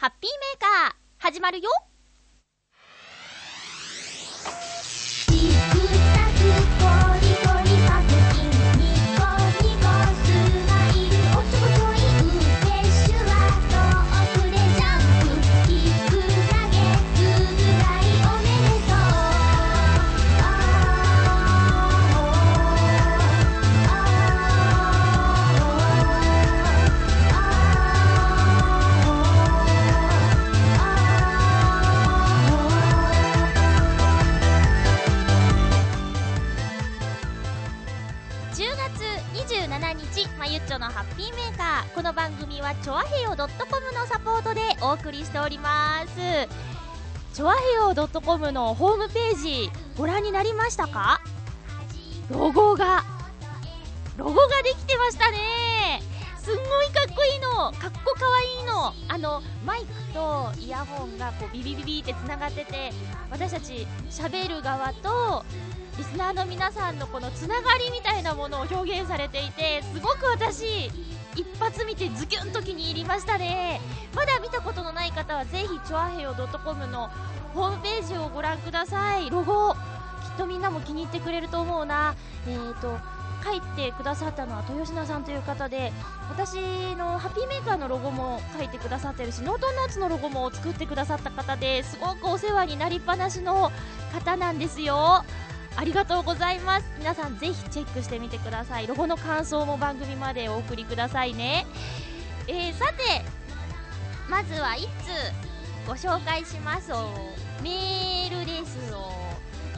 ハッピーメーカー始まるよ。この番組はチョアヘヨ .com のサポートでお送りしております。チョアヘヨ .com のホームページご覧になりましたか？ロゴがロゴができてましたね。すんごいかっこいいの。かっこかわいいの。あのマイクとイヤホンがこうビビビビってつながってて私たち喋る側とリスナーの皆さんのこのつながりみたいなものを表現されていてすごく私一発見てズキュンと気に入りましたね。まだ見たことのない方はぜひチョアヘヨ .com のホームページをご覧ください。ロゴきっとみんなも気に入ってくれると思うな。えーと書いてくださったのは豊品さんという方で私のハッピーメーカーのロゴも書いてくださってるしノートンノーツのロゴも作ってくださった方ですごくお世話になりっぱなしの方なんですよ。ありがとうございます。皆さんぜひチェックしてみてください。ロゴの感想も番組までお送りくださいね。えー、さてまずは1通ご紹介します。メールですを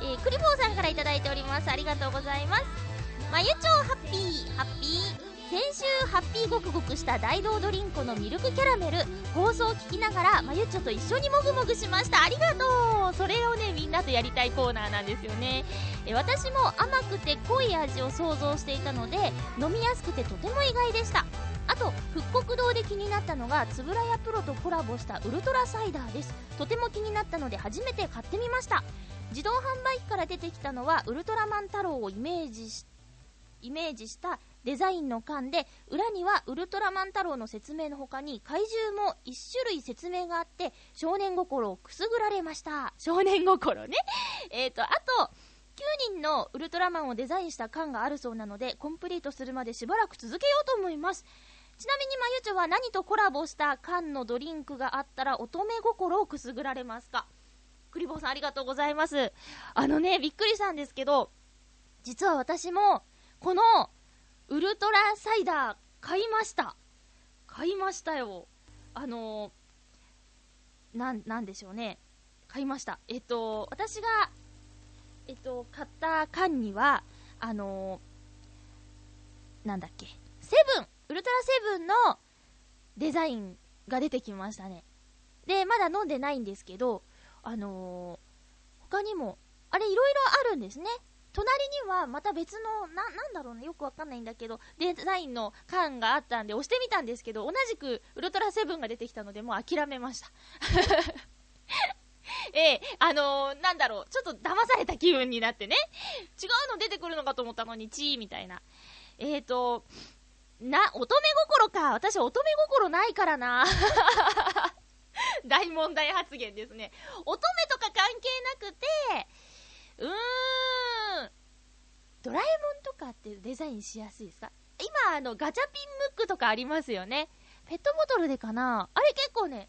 えー、クリボーさんから頂いております。ありがとうございます。まゆちょハッピーハッピー。先週ハッピーごくごくした大道ドリンクのミルクキャラメル放送を聞きながらまゆっちょと一緒にもぐもぐしました。ありがとう。それをねみんなとやりたいコーナーなんですよね。え私も甘くて濃い味を想像していたので飲みやすくてとても意外でした。あと復刻堂で気になったのがつぶらやプロとコラボしたウルトラサイダーです。とても気になったので初めて買ってみました。自動販売機から出てきたのはウルトラマン太郎をイメージしイメージしたデザインの缶で裏にはウルトラマン太郎の説明の他に怪獣も1種類説明があって少年心をくすぐられました。少年心。ね えっ、とあと9人のウルトラマンをデザインした缶があるそうなのでコンプリートするまでしばらく続けようと思います。ちなみにまゆちょは何とコラボした缶のドリンクがあったら乙女心をくすぐられますか？クリボーさんありがとうございます。あのねびっくりしたんですけど実は私もこのウルトラサイダー買いました。買いましたよ。あのー、な、なんでしょうね。買いました。えっと私がえっと買った缶にはあのー、なんだっけ。セブンウルトラセブンのデザインが出てきましたね。でまだ飲んでないんですけどあのー、他にもあれいろいろあるんですね。隣にはまた別のな、なんだろうね、よくわかんないんだけど、デザインの缶があったんで押してみたんですけど、同じくウルトラセブンが出てきたので、もう諦めました。ええあのー、なんだろう、ちょっと騙された気分になってね、違うの出てくるのかと思ったのに、チーみたいな。えっ、ー、と、な、乙女心か。私乙女心ないからな。大問題発言ですね。乙女とか関係なくて、うーん、ドラえもんとかってデザインしやすいですか？今、あの、ガチャピンムックとかありますよね。ペットボトルでかな？あれ結構ね、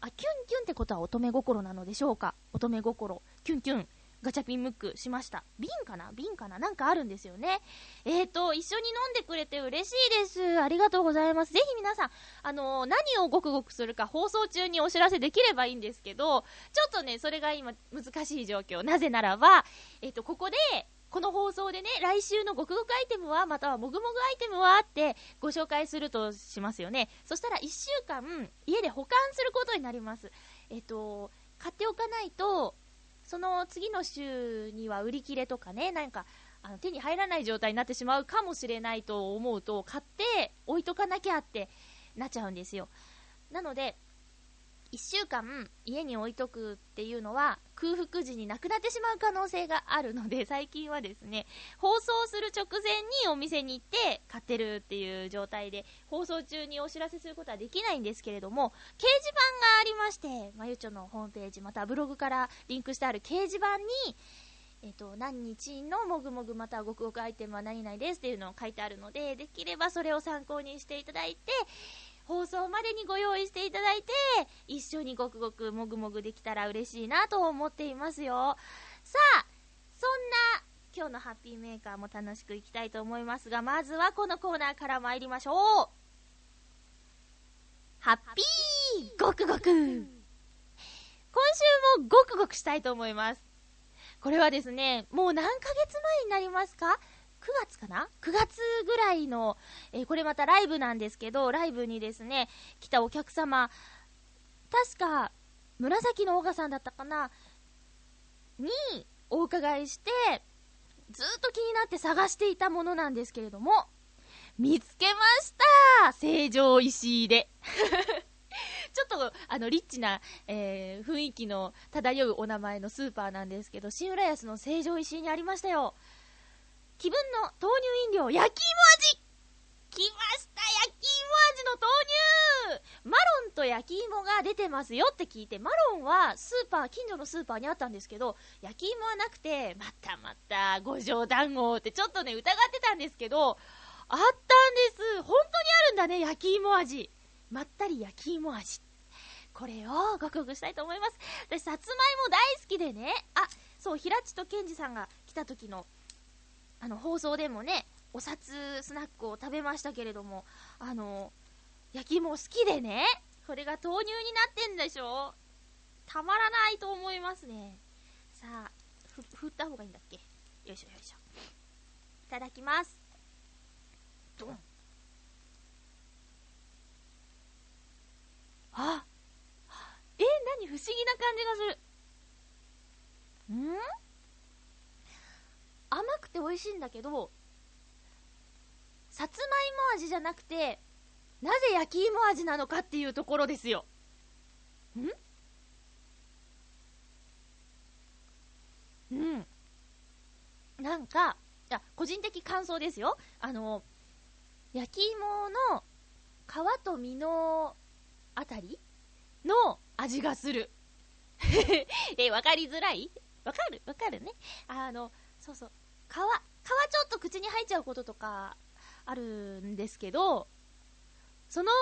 あ、キュンキュンってことは乙女心なのでしょうか？乙女心。キュンキュン。ガチャピンムックしました。瓶かな？瓶かな？なんかあるんですよね。えーと、一緒に飲んでくれて嬉しいです。ありがとうございます。ぜひ皆さん、あのー、何をごくごくするか放送中にお知らせできればいいんですけど、ちょっとね、それが今難しい状況。なぜならば、えっ、ー、と、ここで、この放送でね、来週のごくごくアイテムは、またはもぐもぐアイテムはってご紹介するとしますよね。そしたら1週間、家で保管することになります。えっと、買っておかないと、その次の週には売り切れとかね、なんか、あの手に入らない状態になってしまうかもしれないと思うと、買って置いとかなきゃってなっちゃうんですよ。なので、1週間家に置いとくっていうのは空腹時になくなってしまう可能性があるので 最近はですね放送する直前にお店に行って買ってるっていう状態で放送中にお知らせすることはできないんですけれども掲示板がありまして、まゆちょのホームページ、またブログからリンクしてある掲示板に、えっ、と、何日のもぐもぐまたはごくごくアイテムは何々ですっていうのを書いてあるので、できればそれを参考にしていただいて、放送までにご用意していただいて、一緒にごくごくもぐもぐできたら嬉しいなと思っていますよ。さあ、そんな今日のハッピーメーカーも楽しくいきたいと思いますが、まずはこのコーナーから参りましょう。ハッピーごくごく今週もごくごくしたいと思います。これはですね、もう何ヶ月前になりますか？9月かな ?9 月ぐらいの、えー、これまたライブなんですけど、ライブにですね、来たお客様、確か、紫のオーガさんだったかな？にお伺いして、ずっと気になって探していたものなんですけれども、見つけました成城石井で。ちょっと、あの、リッチな、えー、雰囲気の漂うお名前のスーパーなんですけど、新浦安の成城石井にありましたよ。気分の豆乳飲料、焼き芋味来ました焼き芋味の豆乳マロンと焼き芋が出てますよって聞いて、マロンはスーパー、近所のスーパーにあったんですけど、焼き芋はなくて、またまた、五条団子ってちょっとね、疑ってたんですけど、あったんです本当にあるんだね、焼き芋味。まったり焼き芋味。これをごくごくしたいと思います。私、さつまいも大好きでね、あ、そう、平地とケンジさんが来た時のあの、放送でもね、お札スナックを食べましたけれども、あの、焼き芋好きでね、これが豆乳になってんでしょ？たまらないと思いますね。さあ、ふ、振った方がいいんだっけ？よいしょよいしょ。いただきます。ドン。あえ、何？不思議な感じがする。ん？甘くて美味しいんだけど、さつまいも味じゃなくて、なぜ焼き芋味なのかっていうところですよ。ん？うん。なんか、いや、個人的感想ですよ。あの、焼き芋の皮と実のあたりの味がする。え、わかりづらい？わかる？わかるね。あの、そうそう。皮、皮ちょっと口に入っちゃうこととかあるんですけど、その、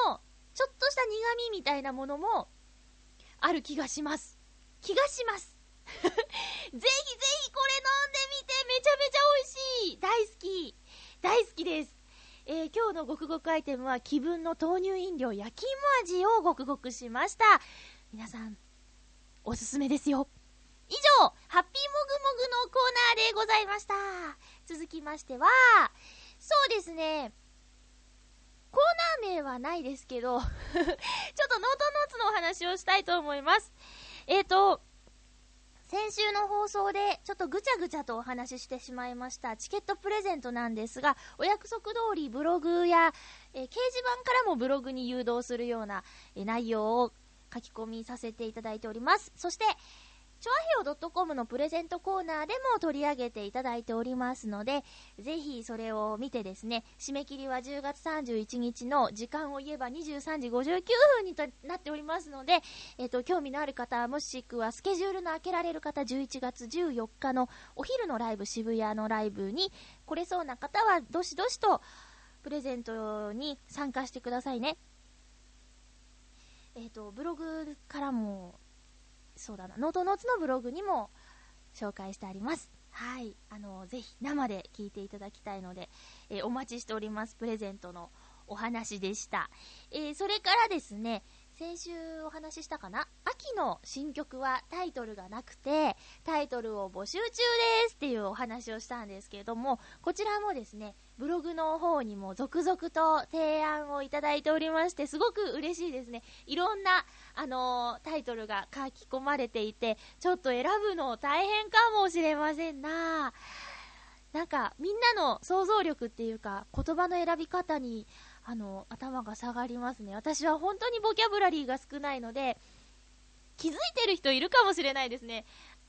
ちょっとした苦味みたいなものも、ある気がします。気がします。ぜひぜひこれ飲んでみて、めちゃめちゃ美味しい大好き大好きですえー、今日のごくごくアイテムは気分の豆乳飲料焼き芋味をごくごくしました。皆さん、おすすめですよ。以上、ハッピーもぐもぐのコーナーでございました。続きましては、そうですね、コーナー名はないですけど ちょっとノートノーツのお話をしたいと思います。えっ、ー、と、先週の放送でちょっとぐちゃぐちゃとお話ししてしまいましたチケットプレゼントなんですが、お約束通りブログや、えー、掲示板からもブログに誘導するような、えー、内容を書き込みさせていただいております。そして、チョアヘオ .com のプレゼントコーナーでも取り上げていただいておりますので、ぜひそれを見てですね、締め切りは10月31日の時間を言えば23時59分になっておりますので、えっ、ー、と、興味のある方、もしくはスケジュールの開けられる方、11月14日のお昼のライブ、渋谷のライブに来れそうな方は、どしどしとプレゼントに参加してくださいね。えっ、ー、と、ブログからもそうだな、ノートノーツのブログにも紹介してあります。はい。あの、ぜひ生で聞いていただきたいので、えー、お待ちしております。プレゼントのお話でした。えー、それからですね、先週お話ししたかな？秋の新曲はタイトルがなくて、タイトルを募集中ですっていうお話をしたんですけれども、こちらもですね、ブログの方にも続々と提案をいただいておりまして、すごく嬉しいですね。いろんな、あのー、タイトルが書き込まれていて、ちょっと選ぶの大変かもしれませんななんか、みんなの想像力っていうか、言葉の選び方に、あの、頭が下がりますね。私は本当にボキャブラリーが少ないので、気づいてる人いるかもしれないですね。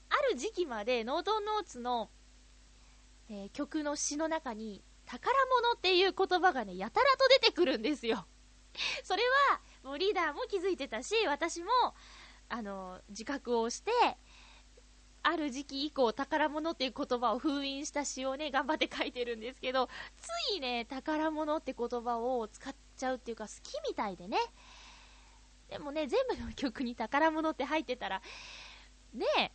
ある時期までノートンノーツの、えー、曲の詩の中に、宝物っていう言葉がね、やたらと出てくるんですよ。それは、もうリーダーも気づいてたし、私も、あの、自覚をして、ある時期以降、宝物っていう言葉を封印した詩をね、頑張って書いてるんですけど、ついね、宝物って言葉を使っちゃうっていうか、好きみたいでね。でもね、全部の曲に宝物って入ってたら、ねえ、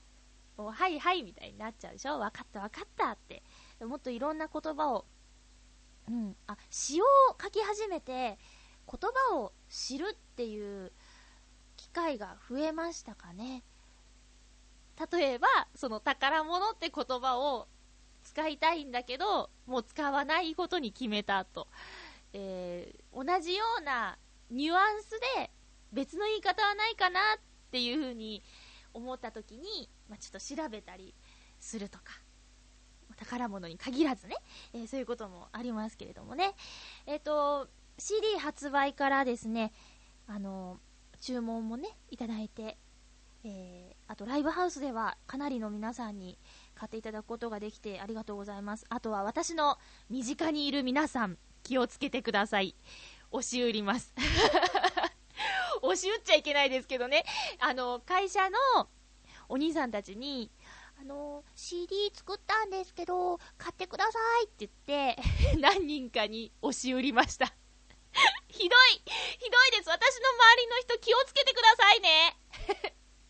もう、はいはいみたいになっちゃうでしょ？分かった分かったって。もっといろんな言葉を、うん、あ、詩を書き始めて、言葉を知るっていう機会が増えましたかね。例えば、その宝物って言葉を使いたいんだけど、もう使わないことに決めたと。えー、同じようなニュアンスで別の言い方はないかなっていうふうに思った時に、まあ、ちょっと調べたりするとか、宝物に限らずね、えー、そういうこともありますけれどもね。えっ、ー、と、CD 発売からですね、あの、注文もね、いただいて、えー、あとライブハウスではかなりの皆さんに買っていただくことができてありがとうございます。あとは私の身近にいる皆さん、気をつけてください。押し売ります。押し売っちゃいけないですけどね、あの、会社のお兄さんたちに、あの、CD 作ったんですけど、買ってくださいって言って、何人かに押し売りました。ひどいひどいです私の周りの人気をつけてくださいね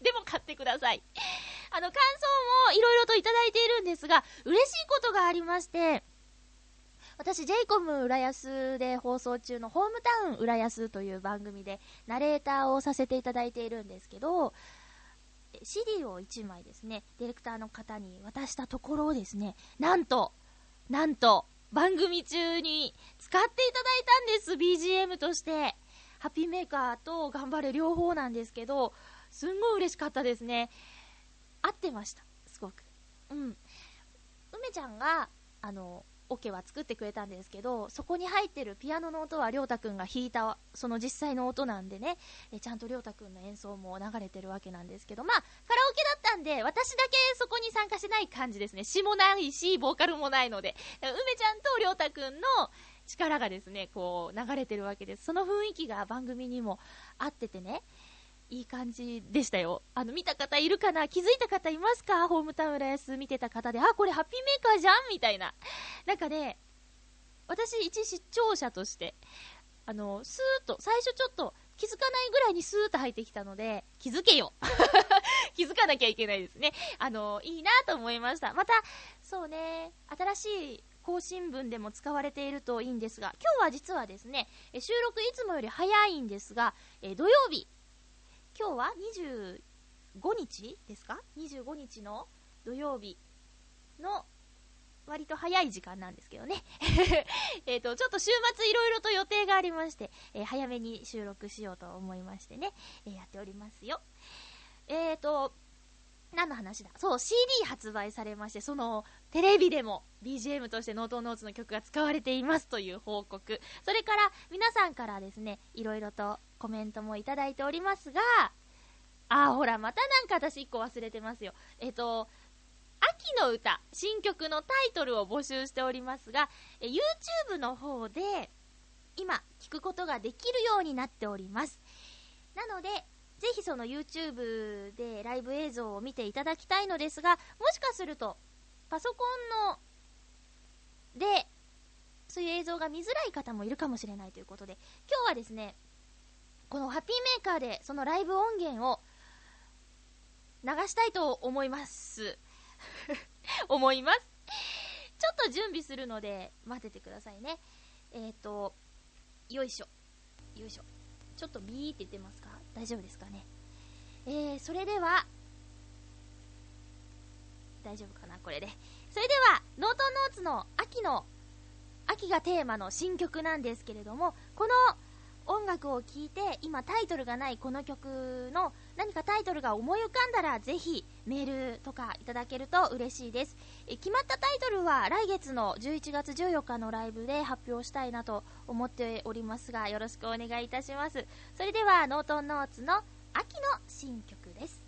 でも買ってください。あの、感想もいろいろといただいているんですが、嬉しいことがありまして、私、j イコム浦安で放送中のホームタウン浦安という番組でナレーターをさせていただいているんですけど、CD を1枚ですね、ディレクターの方に渡したところをですね、なんと、なんと、番組中に使っていただいたんです、BGM として。ハッピーメーカーと頑張れ両方なんですけど、すんごい嬉しかったですね。合ってました、すごく。うん。梅ちゃんが、あの、オ、ケは作ってくれたんですけど、そこに入ってるピアノの音はりょうたくんが弾いた、その実際の音なんでね、えちゃんとりょうたくんの演奏も流れてるわけなんですけど、まあ、カラオケだったんで、私だけそこに参加しない感じですね。詩もないし、ボーカルもないので、梅ちゃんとりょうたくんの力がですね、こう、流れてるわけです。その雰囲気が番組にも合っててね、いい感じでしたよ。あの、見た方いるかな？気づいた方いますか？ホームタウン浦安見てた方で、あ、これハッピーメーカーじゃん？みたいな。なんかね、私一視聴者として、あの、スーッと、最初ちょっと気づかないぐらいにスーッと入ってきたので、気づけよ 気づかなきゃいけないですね。あの、いいなと思いました。また、そうね、新しい更新文でも使われているといいんですが、今日は実はですね、収録いつもより早いんですが、え土曜日、今日は25日ですか ?25 日の土曜日の割と早い時間なんですけどね。えっと、ちょっと週末いろいろと予定がありまして、えー、早めに収録しようと思いましてね、えー、やっておりますよ。えっ、ー、と、何の話だ？そう、CD 発売されまして、その、テレビでも BGM としてノートノーツの曲が使われていますという報告。それから、皆さんからですね、いろいろとコメントもいただいておりますが、あーほら、またなんか私1個忘れてますよ。えっ、と、秋の歌、新曲のタイトルを募集しておりますが、え YouTube の方で、今、聞くことができるようになっております。なので、ぜひその YouTube でライブ映像を見ていただきたいのですが、もしかすると、パソコンの、で、そういう映像が見づらい方もいるかもしれないということで、今日はですね、このハッピーメーカーでそのライブ音源を流したいと思います。思います。ちょっと準備するので待っててくださいね。えっ、ー、と、よいしょ。よいしょ。ちょっとビーって言ってますか？大丈夫ですかね？えー、それでは、大丈夫かな？これで。それでは、ノートノーツの秋の、秋がテーマの新曲なんですけれども、この音楽を聴いて、今タイトルがないこの曲の何かタイトルが思い浮かんだら、ぜひメールとかいただけると嬉しいです。え決まったタイトルは来月の11月14日のライブで発表したいなと思っておりますが、よろしくお願いいたします。それでは、ノートンノーツの秋の新曲です。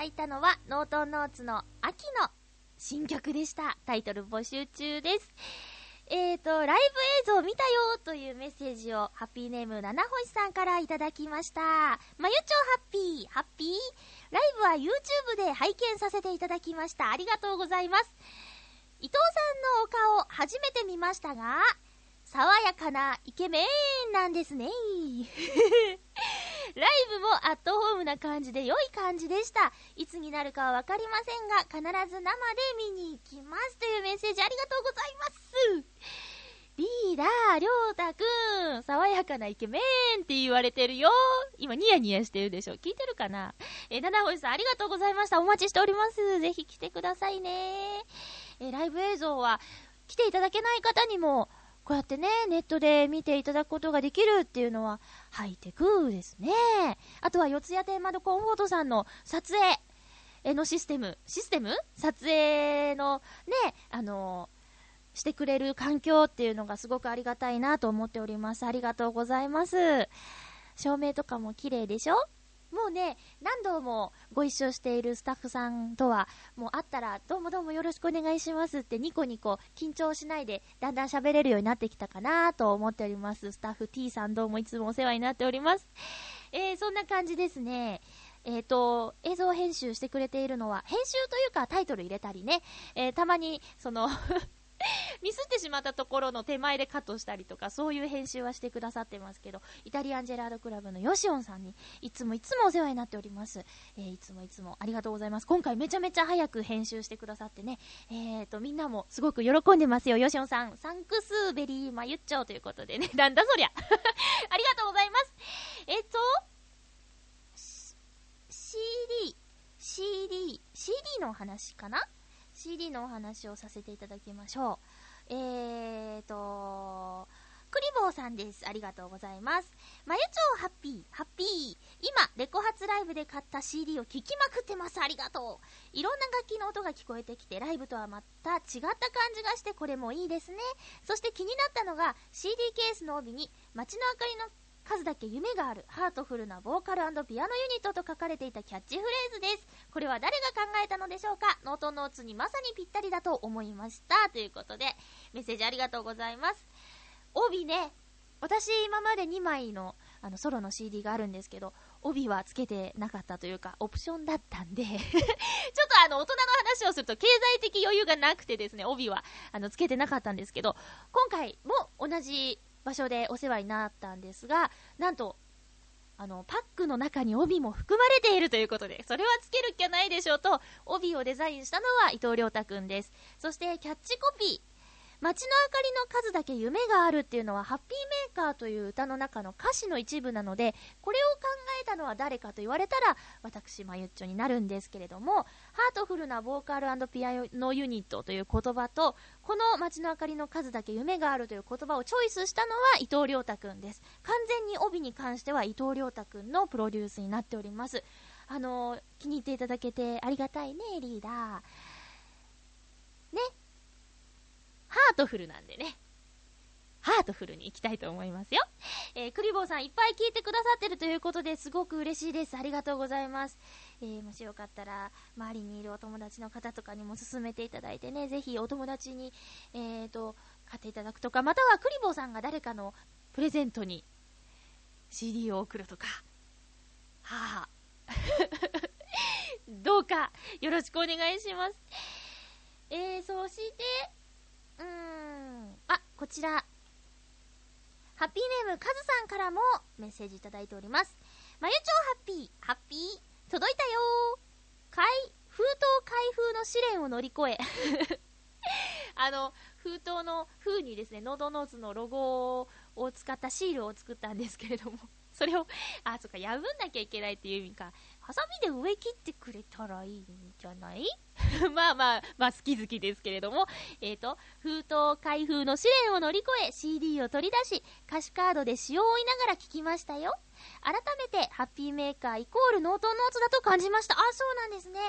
だいたのは、ノートンノーツの秋の新曲でした。タイトル募集中です。えーと、ライブ映像見たよというメッセージをハッピーネーム七星さんからいただきました。まゆちょハッピー、ハッピーライブは YouTube で拝見させていただきました。ありがとうございます。伊藤さんのお顔初めて見ましたが、爽やかなイケメンなんですね。ライブもアットホームな感じで良い感じでした。いつになるかはわかりませんが、必ず生で見に行きます。というメッセージありがとうございます。リーダー、りょうたくん、爽やかなイケメンって言われてるよ。今ニヤニヤしてるでしょ。聞いてるかな？え七星さんありがとうございました。お待ちしております。ぜひ来てくださいね。えライブ映像は来ていただけない方にもこうやってね、ネットで見ていただくことができるっていうのは、ハイテクですね。あとは、四谷天窓コンフォートさんの撮影のシステム、システム？撮影のね、あのしてくれる環境っていうのがすごくありがたいなと思っております。ありがとうございます。照明とかも綺麗でしょ？もうね、何度もご一緒しているスタッフさんとは、もう会ったら、どうもどうもよろしくお願いしますってニコニコ緊張しないで、だんだん喋れるようになってきたかなと思っております。スタッフ T さんどうもいつもお世話になっております。えー、そんな感じですね。えっ、ー、と、映像編集してくれているのは、編集というかタイトル入れたりね、えー、たまに、その ミスってしまったところの手前でカットしたりとか、そういう編集はしてくださってますけど、イタリアンジェラードクラブのヨシオンさんに、いつもいつもお世話になっております。えー、いつもいつもありがとうございます。今回めちゃめちゃ早く編集してくださってね、えーと、みんなもすごく喜んでますよ、ヨシオンさん。サンクスベリーマユッチョということでね、なんだそりゃ。ありがとうございます。えっ、ー、と、CD、CD、CD の話かな？CD のお話をさせていただきましょう。えーと、クリボーさんです。ありがとうございます。まゆちょうハッピー、ハッピー。今、レコ発ライブで買った CD を聴きまくってます。ありがとう。いろんな楽器の音が聞こえてきて、ライブとはまた違った感じがして、これもいいですね。そして気になったのが、CD ケースの帯に、街の明かりの数だけ夢があるハートフルなボーカルピアノユニットと書かれていたキャッチフレーズです。これは誰が考えたのでしょうか？ノートノーツにまさにぴったりだと思いました。ということで、メッセージありがとうございます。帯ね、私今まで2枚のあのソロの CD があるんですけど、帯はつけてなかったというか、オプションだったんで ちょっとあの、大人の話をすると経済的余裕がなくてですね、帯はあのつけてなかったんですけど、今回も同じ場所でお世話になったんですが、なんと、あの、パックの中に帯も含まれているということで、それはつけるっきゃないでしょうと、帯をデザインしたのは伊藤亮太くんです。そして、キャッチコピー。街の明かりの数だけ夢があるっていうのは、ハッピーメーカーという歌の中の歌詞の一部なので、これを考えたのは誰かと言われたら、私、まゆっちょになるんですけれども、ハートフルなボーカルピアノユニットという言葉と、この街の明かりの数だけ夢があるという言葉をチョイスしたのは伊藤亮太くんです。完全に帯に関しては伊藤亮太くんのプロデュースになっております。あの、気に入っていただけてありがたいね、リーダー。ね、ハートフルなんでね。ハートフルに行きたいと思いますよ。えー、クリボーさんいっぱい聞いてくださってるということですごく嬉しいです。ありがとうございます。えー、もしよかったら、周りにいるお友達の方とかにも勧めていただいてね、ぜひお友達に、えーと、買っていただくとか、またはクリボーさんが誰かのプレゼントに CD を送るとか、はあ、どうかよろしくお願いします。えー、そして、うーん、あ、こちら。ハッピーネームカズさんからもメッセージいただいております。まゆちょハッピー、ハッピー、届いたよー。開、封筒開封の試練を乗り越え。あの、封筒の封にですね、ノートノーツのロゴを使ったシールを作ったんですけれども、それを、あ、そっか、破んなきゃいけないっていう意味か。ハサミで上切ってくれたらいいんじゃない？まあまあ、まあ好き好きですけれども、えっ、ー、と、封筒開封の試練を乗り越え CD を取り出し、歌詞カードで詩を追いながら聞きましたよ。改めて、ハッピーメーカーイコールノートノーツだと感じました。あ、そうなんですね。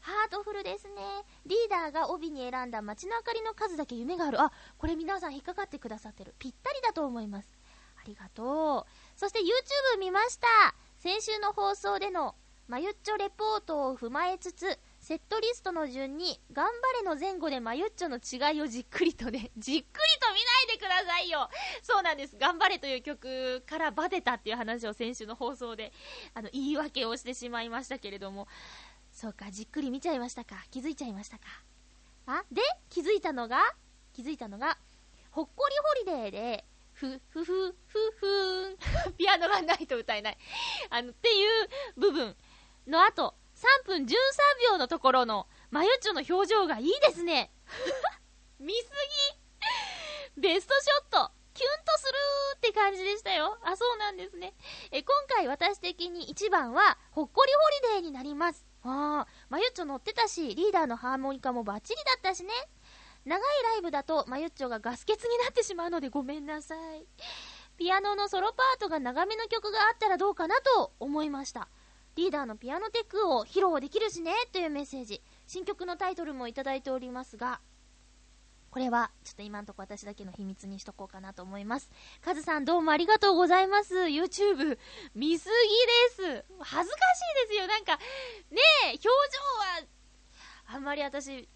ハートフルですね。リーダーが帯に選んだ街の明かりの数だけ夢がある。あ、これ皆さん引っかかってくださってる。ぴったりだと思います。ありがとう。そして YouTube 見ました。先週の放送でのまゆっちょレポートを踏まえつつ、セットリストの順に、頑張れの前後でまゆっちょの違いをじっくりとね、じっくりと見ないでくださいよそうなんです。頑張れという曲からバテたっていう話を先週の放送で、あの、言い訳をしてしまいましたけれども、そうか、じっくり見ちゃいましたか。気づいちゃいましたか。あ、で、気づいたのが、気づいたのが、ほっこりホリデーで、ふ、ふふ、ふふーん。ピアノがないと歌えない。あの、っていう部分の後、3分13秒のところの、まゆっちょの表情がいいですね。見すぎベストショットキュンとするって感じでしたよ。あ、そうなんですね。え、今回私的に一番は、ほっこりホリデーになります。ああ、まゆっちょ乗ってたし、リーダーのハーモニカもバッチリだったしね。長いライブだと、まゆっちょがガス欠になってしまうのでごめんなさい。ピアノのソロパートが長めの曲があったらどうかなと思いました。リーダーのピアノテックを披露できるしね、というメッセージ。新曲のタイトルもいただいておりますが、これは、ちょっと今んとこ私だけの秘密にしとこうかなと思います。カズさんどうもありがとうございます。YouTube、見すぎです。恥ずかしいですよ。なんか、ねえ、表情は、あんまり私、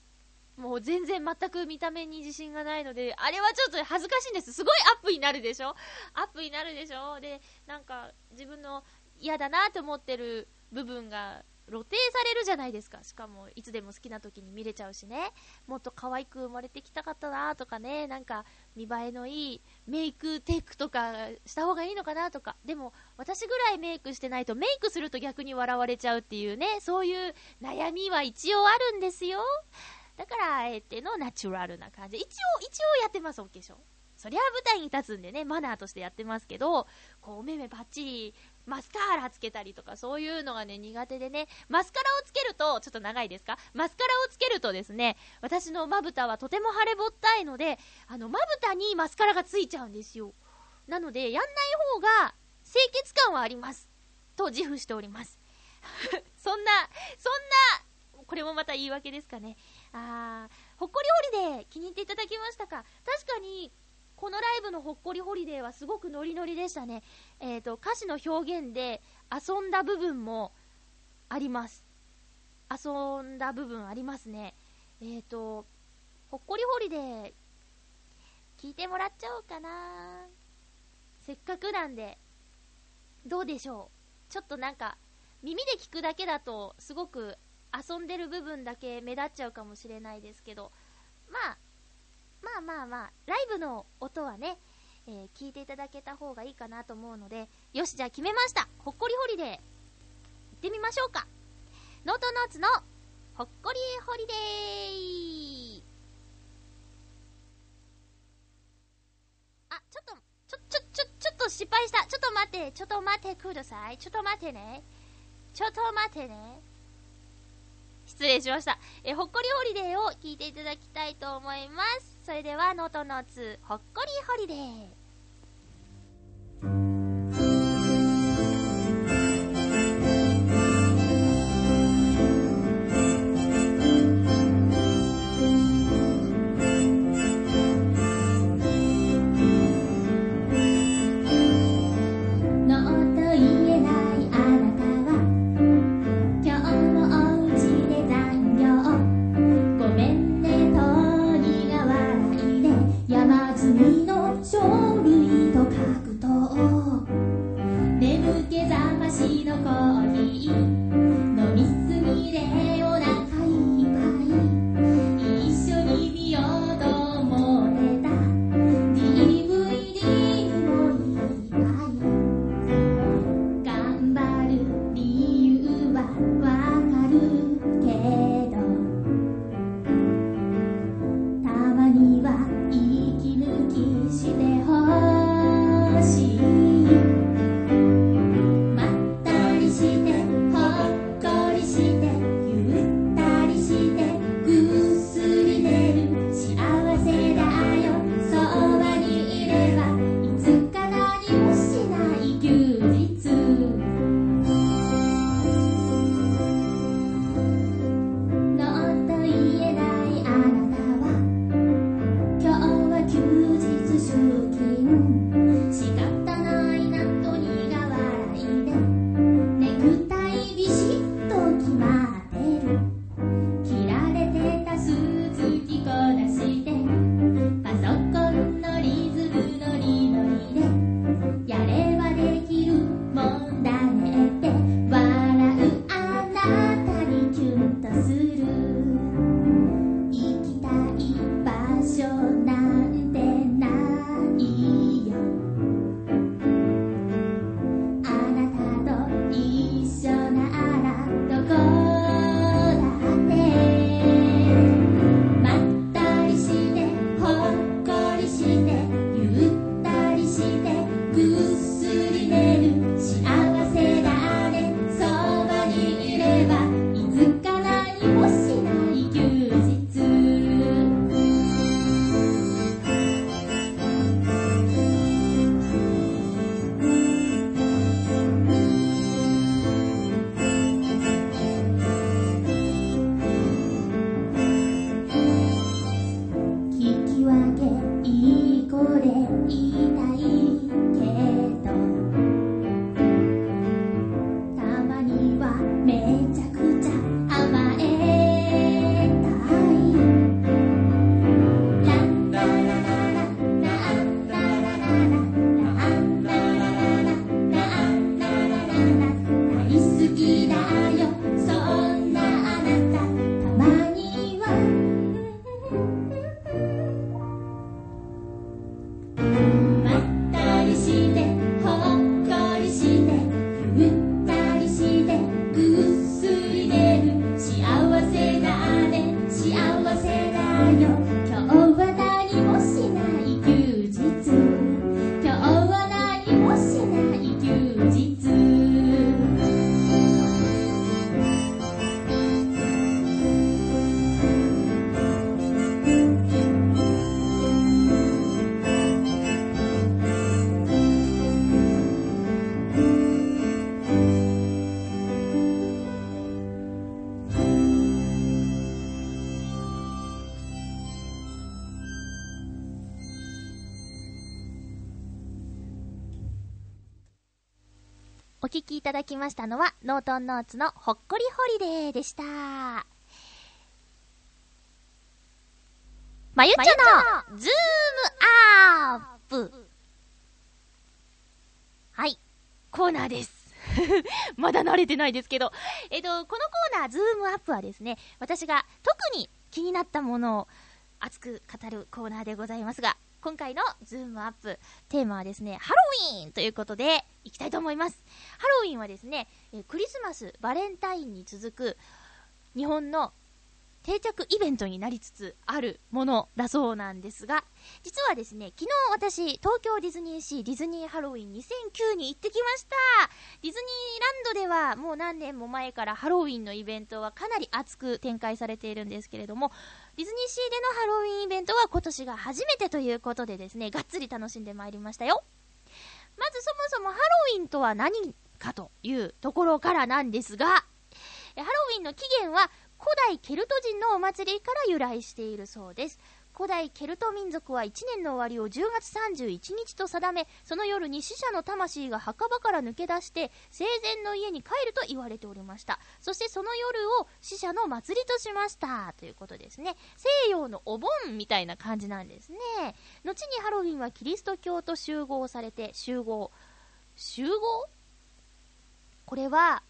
もう全然全く見た目に自信がないので、あれはちょっと恥ずかしいんです。すごいアップになるでしょ？アップになるでしょ？で、なんか自分の嫌だなと思ってる部分が露呈されるじゃないですか。しかも、いつでも好きな時に見れちゃうしね。もっと可愛く生まれてきたかったなとかね。なんか、見栄えのいいメイクテイクとかした方がいいのかなとか。でも、私ぐらいメイクしてないとメイクすると逆に笑われちゃうっていうね。そういう悩みは一応あるんですよ。だから、あえてのナチュラルな感じ。一応、一応やってます、お化粧。そりゃ舞台に立つんでね、マナーとしてやってますけど、こう、お目目ばっちりマスカラつけたりとかそういうのがね苦手でね。マスカラをつけるとちょっと長いですか？マスカラをつけるとですね私のまぶたはとても腫れぼったいのであのまぶたにマスカラがついちゃうんですよ。なのでやんない方が清潔感はあります。と自負しております。そんなそんなこれもまた言い訳ですかね。あーほっこりホリデー気に入っていただきましたか？確かにこのライブのほっこりホリデーはすごくノリノリでしたね。えっ、ー、と、歌詞の表現で遊んだ部分もあります。遊んだ部分ありますね。えっ、ー、と、ほっこりホリデー、聞いてもらっちゃおうかな。せっかくなんで、どうでしょう。ちょっとなんか、耳で聞くだけだと、すごく遊んでる部分だけ目立っちゃうかもしれないですけど、まあ、まあまあまあ、ライブの音はね、えー、聞いていただけた方がいいかなと思うので、よし、じゃあ決めました。ほっこりホリデー。行ってみましょうか。ノートノーツのほっこりホリデー。あ、ちょっと、ちょ、ちょ、ちょ、ちょっと失敗した。ちょっと待って、ちょっと待ってください。ちょっと待ってね。ちょっと待ってね。失礼しました。え、ほっこりホリデーを聞いていただきたいと思います。それでは、ノートノーツ、ほっこりホリデー。Vida. ただきましたのは、ノートノーツのほっこりホリデーでした。まゆちょのズームアップはい、コーナーです。まだ慣れてないですけど。えっと、このコーナー、ズームアップはですね、私が特に気になったものを熱く語るコーナーでございますが、今回のズームアップ、テーマはですね、ハロウィーンということで、いきたいと思います。ハロウィーンはですね、クリスマス、バレンタインに続く、日本の定着イベントになりつつあるものだそうなんですが、実はですね、昨日私、東京ディズニーシーディズニーハロウィン2009に行ってきましたディズニーランドではもう何年も前からハロウィンのイベントはかなり熱く展開されているんですけれども、ディズニーシーでのハロウィンイベントは今年が初めてということでですね、がっつり楽しんでまいりましたよ。まずそもそもハロウィンとは何かというところからなんですが、ハロウィンの起源は古代ケルト人のお祭りから由来しているそうです。古代ケルト民族は1年の終わりを10月31日と定め、その夜に死者の魂が墓場から抜け出して、生前の家に帰ると言われておりました。そしてその夜を死者の祭りとしました。ということですね。西洋のお盆みたいな感じなんですね。後にハロウィンはキリスト教と集合されて、集合。集合？これは、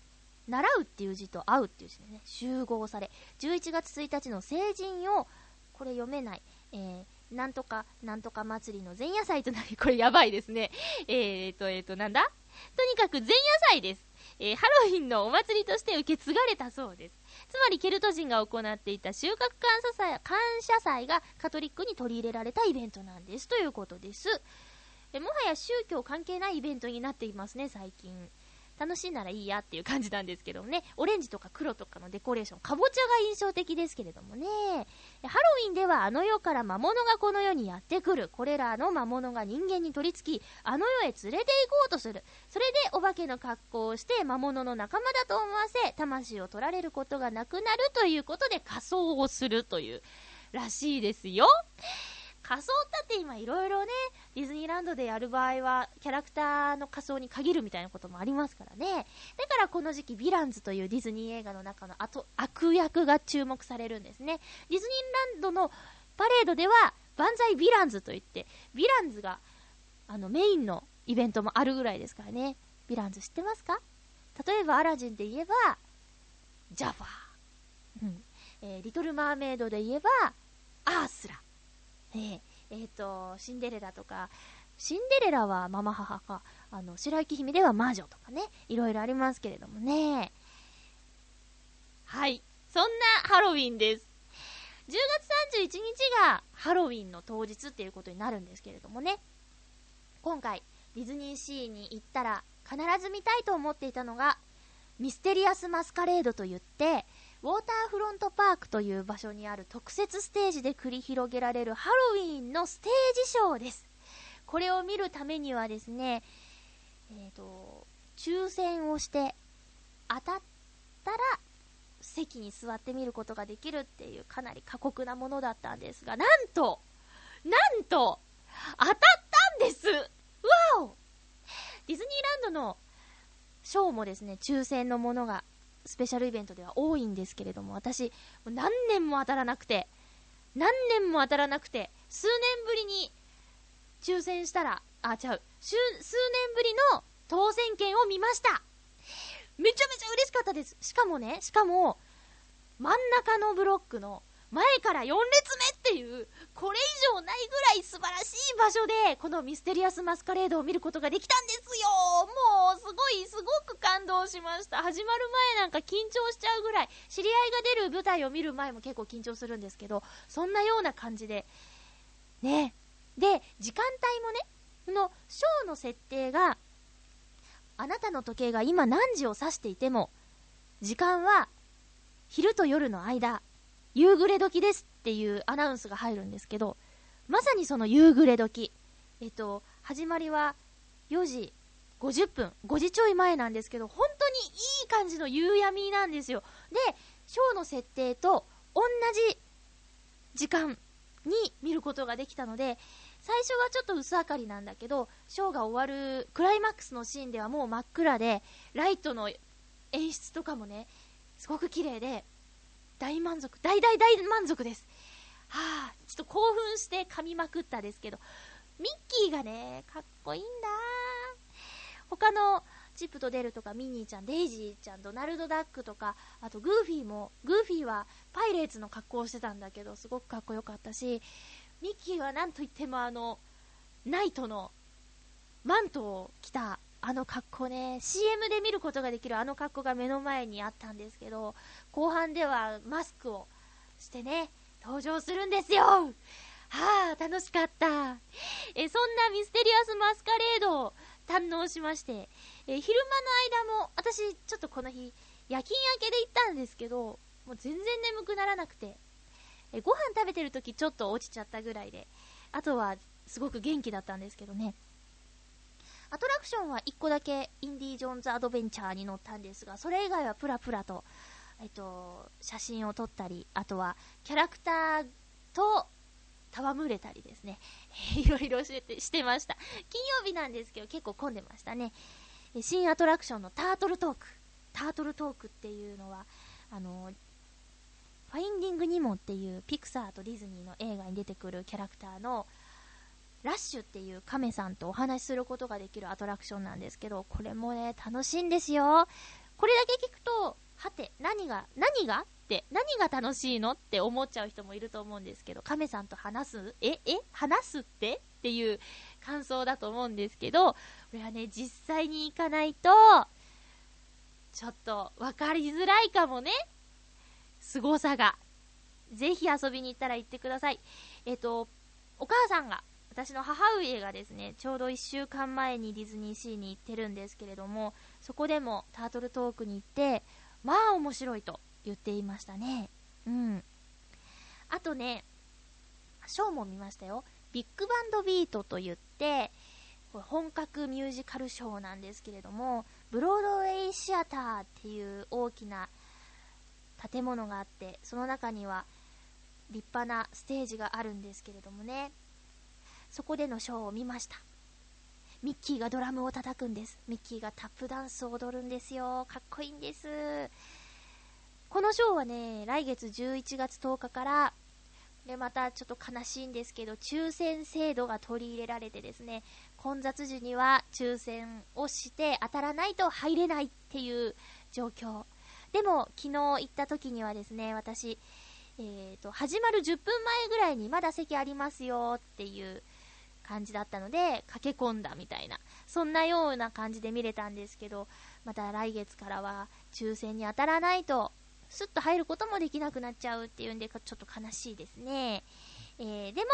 習うっていう字と会うっていう字でね、集合され、11月1日の成人を、これ読めない、えー、なんとか、なんとか祭りの前夜祭となり、これやばいですね。えーと、えーと、なんだ？とにかく前夜祭です。えー、ハロウィンのお祭りとして受け継がれたそうです。つまりケルト人が行っていた収穫感謝祭感謝祭がカトリックに取り入れられたイベントなんですということです。えもはや宗教関係ないイベントになっていますね、最近。楽しいならいいやっていう感じなんですけどもね、オレンジとか黒とかのデコレーション、かぼちゃが印象的ですけれどもね、ハロウィンではあの世から魔物がこの世にやってくる、これらの魔物が人間に取り付き、あの世へ連れて行こうとする。それでお化けの格好をして魔物の仲間だと思わせ、魂を取られることがなくなるということで仮装をするという、らしいですよ。仮装だって今いろいろね、ディズニーランドでやる場合は、キャラクターの仮装に限るみたいなこともありますからね。だからこの時期、ヴィランズというディズニー映画の中の後悪役が注目されるんですね。ディズニーランドのパレードでは、バンザイヴィランズといって、ヴィランズが、あの、メインのイベントもあるぐらいですからね。ヴィランズ知ってますか？例えば、アラジンで言えば、ジャファー。うん。えー、リトル・マーメイドで言えば、アースラ。えー、えー、と、シンデレラとか、シンデレラはママ母か、あの、白雪姫では魔女とかね、いろいろありますけれどもね。はい。そんなハロウィンです。10月31日がハロウィンの当日っていうことになるんですけれどもね。今回、ディズニーシーに行ったら必ず見たいと思っていたのが、ミステリアスマスカレードといって、ウォーターフロントパークという場所にある特設ステージで繰り広げられるハロウィンのステージショーです。これを見るためにはですね、えっ、ー、と、抽選をして当たったら席に座ってみることができるっていうかなり過酷なものだったんですが、なんと、なんと、当たったんですわおディズニーランドのショーもですね、抽選のものがスペシャルイベントでは多いんですけれども、私、何年も当たらなくて、何年も当たらなくて、数年ぶりに抽選したら、あ、ちゃう、数年ぶりの当選券を見ましためちゃめちゃ嬉しかったです。しかもね、しかも、真ん中のブロックの前から4列目っていう、これ以上ないぐらい素晴らしい場所で、このミステリアスマスカレードを見ることができたんですよもう、すごい、すごく感動しました。始まる前なんか緊張しちゃうぐらい、知り合いが出る舞台を見る前も結構緊張するんですけど、そんなような感じで、ね。で、時間帯もね、このショーの設定が、あなたの時計が今何時を指していても、時間は昼と夜の間、夕暮れ時ですっていうアナウンスが入るんですけど、まさにその夕暮れ時。えっと、始まりは4時50分、5時ちょい前なんですけど、本当にいい感じの夕闇なんですよ。で、ショーの設定と同じ時間に見ることができたので、最初はちょっと薄明かりなんだけど、ショーが終わるクライマックスのシーンではもう真っ暗で、ライトの演出とかもね、すごく綺麗で、大満足、大大大満足です。はあ、ちょっと興奮して噛みまくったですけど、ミッキーがね、かっこいいんだ。他のチップとデルとかミニーちゃん、デイジーちゃん、ドナルドダックとか、あとグーフィーも、グーフィーはパイレーツの格好をしてたんだけど、すごくかっこよかったし、ミッキーはなんといってもあの、ナイトのマントを着たあの格好ね、CM で見ることができるあの格好が目の前にあったんですけど、後半ではマスクをしてね、登場するんですよはあ、楽しかった。え、そんなミステリアスマスカレードを堪能しまして、え、昼間の間も、私、ちょっとこの日、夜勤明けで行ったんですけど、もう全然眠くならなくて、えご飯食べてる時ちょっと落ちちゃったぐらいで、あとはすごく元気だったんですけどね。アトラクションは1個だけインディ・ージョーンズ・アドベンチャーに乗ったんですが、それ以外はプラプラと、えっと、写真を撮ったり、あとはキャラクターと戯れたりですね、いろいろしてしてました。金曜日なんですけど結構混んでましたね。新アトラクションのタートルトーク。タートルトークっていうのは、あの、ファインディング・ニモっていうピクサーとディズニーの映画に出てくるキャラクターのラッシュっていう亀さんとお話しすることができるアトラクションなんですけど、これもね、楽しいんですよ。これだけ聞くと、はて、何が、何が？って、何が楽しいの？って思っちゃう人もいると思うんですけど、亀さんと話す？ええ？話すって？っていう感想だと思うんですけど、これはね、実際に行かないと、ちょっと分かりづらいかもね。凄さが。ぜひ遊びに行ったら行ってください。えっ、と、お母さんが、私の母上がですね、ちょうど1週間前にディズニーシーに行ってるんですけれども、そこでもタートルトークに行って、まあ面白いと言っていましたね。うん。あとね、ショーも見ましたよ。ビッグバンドビートと言って、これ本格ミュージカルショーなんですけれども、ブロードウェイシアターっていう大きな建物があってその中には立派なステージがあるんですけれどもねそこでのショーを見ましたミッキーがドラムを叩くんです。ミッキーがタップダンスを踊るんですよ。かっこいいんです。このショーはね来月11月10日からでまたちょっと悲しいんですけど抽選制度が取り入れられてですね混雑時には抽選をして当たらないと入れないっていう状況。でも、昨日行った時にはですね、私、えーと、始まる10分前ぐらいにまだ席ありますよっていう感じだったので、駆け込んだみたいな、そんなような感じで見れたんですけど、また来月からは抽選に当たらないと、スッと入ることもできなくなっちゃうっていうんで、ちょっと悲しいですね。えー、でも、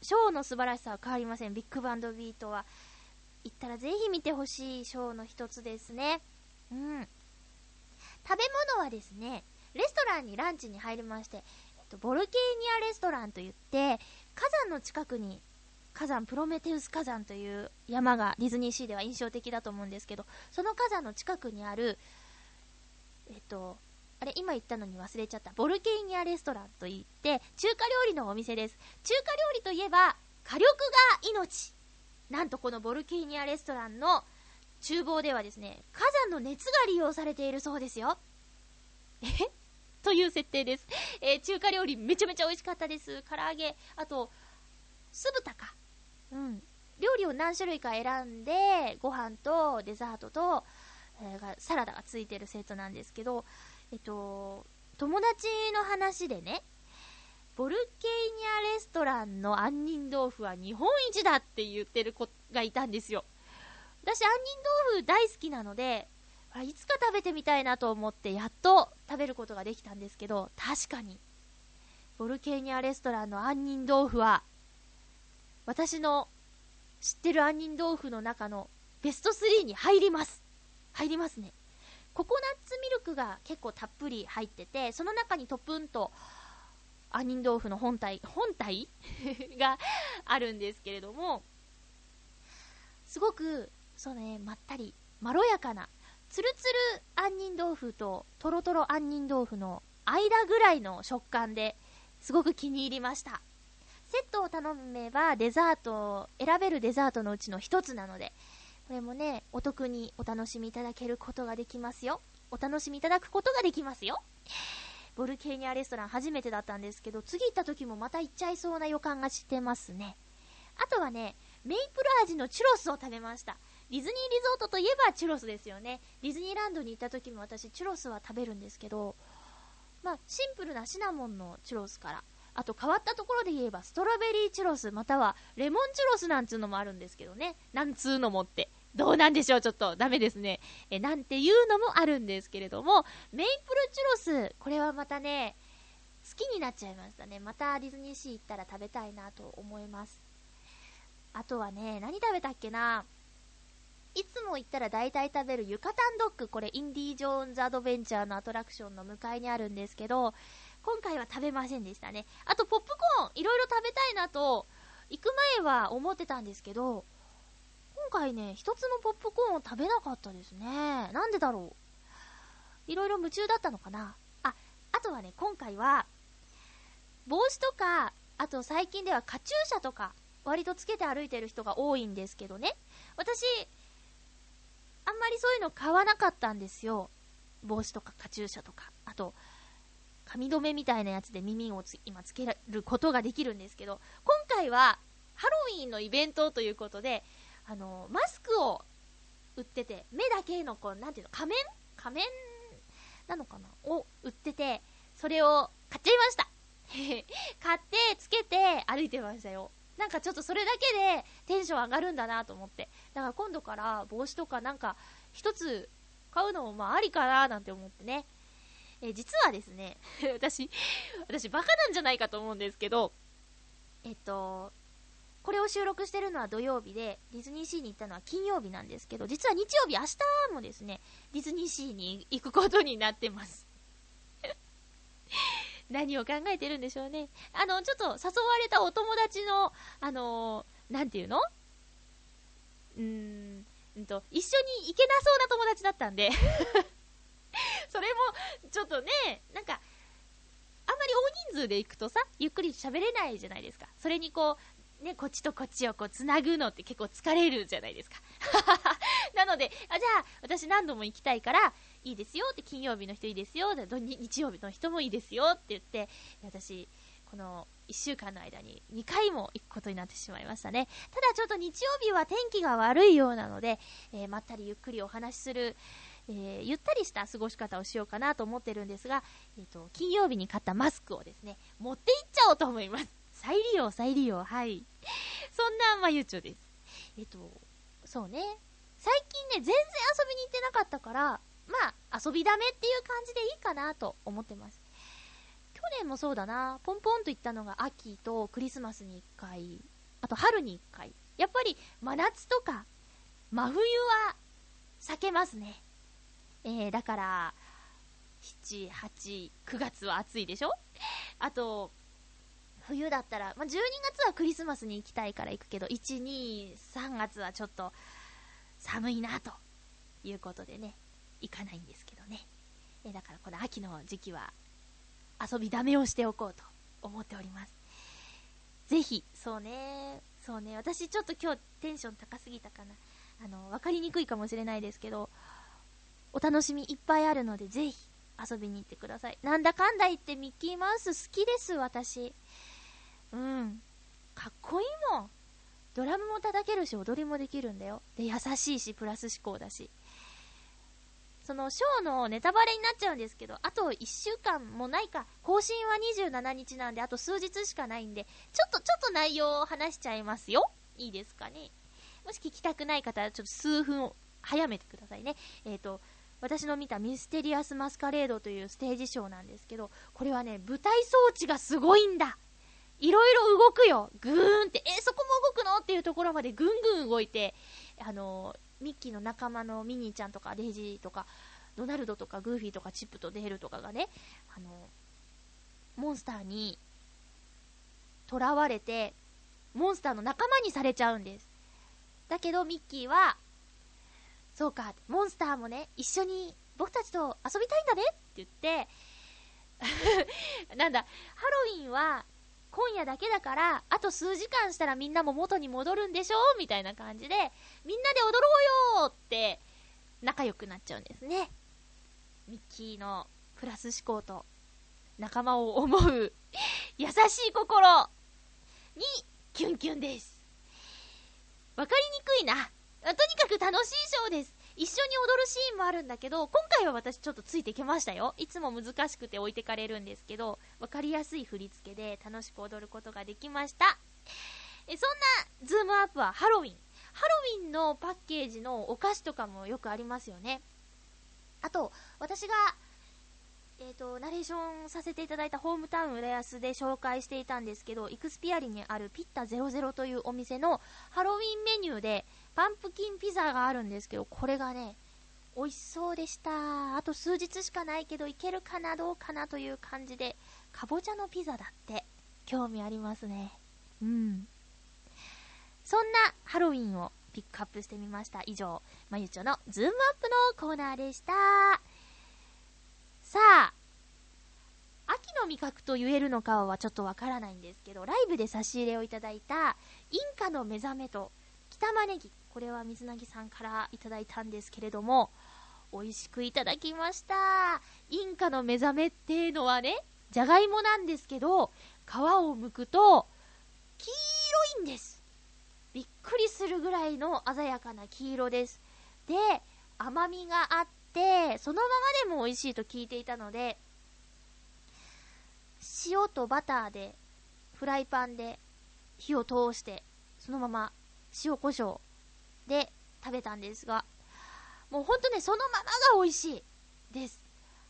ショーの素晴らしさは変わりません。ビッグバンドビートは。行ったらぜひ見てほしいショーの一つですね。うん。食べ物はですね、レストランにランチに入りまして、えっと、ボルケーニアレストランといって、火山の近くに、火山、プロメテウス火山という山がディズニーシーでは印象的だと思うんですけど、その火山の近くにある、えっと、あれ、今言ったのに忘れちゃった。ボルケーニアレストランといって、中華料理のお店です。中華料理といえば、火力が命。なんとこのボルケーニアレストランの厨房ではですね、火山の熱が利用されているそうですよ。え？という設定です。えー、中華料理めちゃめちゃ美味しかったです。唐揚げ、あと、酢豚か。うん。料理を何種類か選んで、ご飯とデザートと、えー、サラダがついてるセットなんですけど、えっと、友達の話でね、ボルケーニアレストランの杏仁豆腐は日本一だって言ってる子がいたんですよ。私、杏仁豆腐大好きなので、いつか食べてみたいなと思って、やっと食べることができたんですけど、確かに、ボルケーニアレストランの杏仁豆腐は、私の知ってる杏仁豆腐の中のベスト3に入ります。入りますね。ココナッツミルクが結構たっぷり入ってて、その中にトプンと杏仁豆腐の本体、本体？があるんですけれども、すごくそうね、まったり、まろやかな、つるつる杏仁豆腐ととろとろ杏仁豆腐の間ぐらいの食感ですごく気に入りました。セットを頼めばデザート、選べるデザートのうちの一つなので、これもね、お得にお楽しみいただけることができますよ。お楽しみいただくことができますよ。ボルケーニャレストラン初めてだったんですけど、次行った時もまた行っちゃいそうな予感がしてますね。あとはね、メイプル味のチュロスを食べました。ディズニーリゾートといえばチュロスですよね。ディズニーランドに行った時も私チュロスは食べるんですけど、まあ、シンプルなシナモンのチュロスから、あと変わったところで言えばストロベリーチュロス、またはレモンチュロスなんつうのもあるんですけどね。なんつうのもって。どうなんでしょう？ちょっとダメですね。え、なんていうのもあるんですけれども、メイプルチュロス、これはまたね、好きになっちゃいましたね。またディズニーシー行ったら食べたいなと思います。あとはね、何食べたっけな？いつも行ったら大体食べるユカタンドッグ、これインディ・ージョーンズ・アドベンチャーのアトラクションの向かいにあるんですけど、今回は食べませんでしたね。あと、ポップコーン、いろいろ食べたいなと、行く前は思ってたんですけど、今回ね、一つもポップコーンを食べなかったですね。なんでだろう？いろいろ夢中だったのかな？あ、あとはね、今回は、帽子とか、あと最近ではカチューシャとか、割とつけて歩いてる人が多いんですけどね。私、あんまりそういうの買わなかったんですよ。帽子とかカチューシャとか。あと、髪留めみたいなやつで耳を今つけることができるんですけど、今回はハロウィンのイベントということで、あの、マスクを売ってて、目だけのこう、なんていうの、仮面？仮面なのかな？を売ってて、それを買っちゃいました 買って、つけて歩いてましたよ。なんかちょっとそれだけでテンション上がるんだなと思って。だから今度から帽子とかなんか一つ買うのもまあありかななんて思ってね。え実はですね、私、私バカなんじゃないかと思うんですけど、えっと、これを収録してるのは土曜日で、ディズニーシーに行ったのは金曜日なんですけど、実は日曜日、明日もですね、ディズニーシーに行くことになってます。何を考えてるんでしょうね。あの、ちょっと誘われたお友達の、あのー、なんていうの？うーん、んと、一緒に行けなそうな友達だったんで それも、ちょっとね、なんか、あんまり大人数で行くとさ、ゆっくり喋れないじゃないですか。それにこう、ね、こっちとこっちをこう、つなぐのって結構疲れるじゃないですか。なので、あ、じゃあ、私何度も行きたいから、いいですよって、金曜日の人いいですよ、日曜日の人もいいですよって言って、私、この1週間の間に2回も行くことになってしまいましたね。ただちょっと日曜日は天気が悪いようなので、えー、まったりゆっくりお話しする、えー、ゆったりした過ごし方をしようかなと思ってるんですが、えっ、ー、と、金曜日に買ったマスクをですね、持っていっちゃおうと思います。再利用、再利用、はい。そんな、まゆちょです。えっ、と、そうね。最近ね、全然遊びに行ってなかったから、まあ、遊びだめっていう感じでいいかなと思ってます。去年もそうだな、ポンポンと行ったのが秋とクリスマスに1回、あと春に1回。やっぱり真夏とか真冬は避けますね。えー、だから、7、8、9月は暑いでしょ？あと、冬だったら、まあ、12月はクリスマスに行きたいから行くけど、1、2、3月はちょっと寒いなということでね、行かないんですけどね。えだからこの秋の時期は遊びだめをしておこうと思っております。ぜひ、そうね、そうね、私ちょっと今日テンション高すぎたかな。あの、わかりにくいかもしれないですけど、お楽しみいっぱいあるので、ぜひ遊びに行ってください。なんだかんだ言ってミッキーマウス好きです、私。うん。かっこいいもん。ドラムも叩けるし、踊りもできるんだよ。で、優しいし、プラス思考だし。そのショーのネタバレになっちゃうんですけど、あと1週間もないか、更新は27日なんで、あと数日しかないんで、ちょっと、ちょっと内容を話しちゃいますよ。いいですかね。もし聞きたくない方は、ちょっと数分早めてくださいね。えっ、ー、と、私の見たミステリアスマスカレードというステージショーなんですけど、これはね、舞台装置がすごいんだ。いろいろ動くよ。ぐーんって、え、そこも動くの？っていうところまでぐんぐん動いて、あのミッキーの仲間のミニーちゃんとかデイジーとか、ドナルドとかグーフィーとかチップとデールとかがね、あの、モンスターに囚われて、モンスターの仲間にされちゃうんです。だけどミッキーは、そうか、モンスターもね、一緒に僕たちと遊びたいんだねって言って、なんだ、ハロウィンは今夜だけだから、あと数時間したらみんなも元に戻るんでしょみたいな感じで、みんなで踊ろうよって、仲良くなっちゃうんですね。ミッキーのプラス思考と、仲間を思う、優しい心に、キュンキュンです。わかりにくいな。とにかく楽しいショーです。一緒に踊るシーンもあるんだけど、今回は私ちょっとついてきましたよ。いつも難しくて置いてかれるんですけど、わかりやすい振り付けで楽しく踊ることができました。えそんなズームアップはハロウィン。ハロウィンのパッケージのお菓子とかもよくありますよね。あと、私が、えっ、と、ナレーションさせていただいたホームタウン浦安で紹介していたんですけど、イクスピアリにあるピッタ00というお店のハロウィンメニューで、パンプキンピザがあるんですけど、これがね、美味しそうでした。あと数日しかないけど、いけるかな、どうかなという感じで、かぼちゃのピザだって、興味ありますね。うん。そんなハロウィンをピックアップしてみました。以上、まゆちょのズームアップのコーナーでした。さあ、秋の味覚と言えるのかはちょっとわからないんですけど、ライブで差し入れをいただいた、インカの目覚めと、北玉ねぎ、これは水なぎさんからいただいたんですけれども、美味しくいただきました。インカの目覚めっていうのはね、じゃがいもなんですけど、皮を剥くと、黄色いんです。びっくりするぐらいの鮮やかな黄色です。で、甘みがあって、そのままでも美味しいと聞いていたので、塩とバターで、フライパンで火を通して、そのまま塩コショウで食べたんですが、もうほんとね、そのままが美味しいです。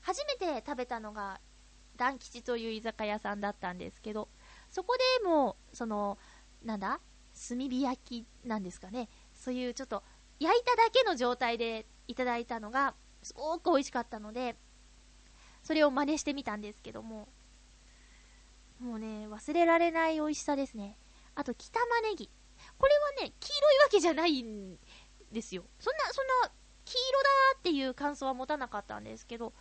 初めて食べたのが、団吉という居酒屋さんだったんですけど、そこでもう、その、なんだ炭火焼きなんですかね。そういうちょっと、焼いただけの状態でいただいたのが、すごく美味しかったので、それを真似してみたんですけども、もうね、忘れられない美味しさですね。あと、北玉ねぎ。これはね、黄色いわけじゃないんですよ。そんな、そんな、黄色だっていう感想は持たなかったんですけど、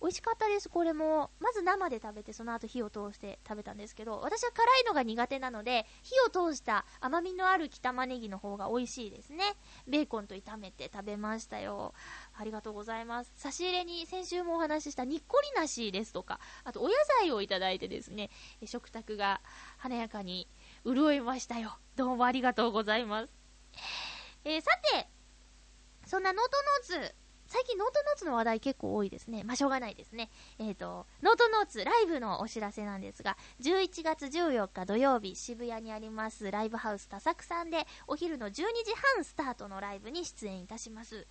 美味しかったです、これも。まず生で食べて、その後火を通して食べたんですけど、私は辛いのが苦手なので、火を通した甘みのある北玉ねぎの方が美味しいですね。ベーコンと炒めて食べましたよ。ありがとうございます。差し入れに先週もお話ししたにっこりなしですとか、あとお野菜をいただいてですね、食卓が華やかに潤いましたよ。どうもありがとうございます。えー、さて、そんなノートノーツ、最近ノートノーツの話題結構多いですね。まあ、しょうがないですね。えっ、ー、と、ノートノーツライブのお知らせなんですが、11月14日土曜日、渋谷にありますライブハウス多作さんで、お昼の12時半スタートのライブに出演いたします。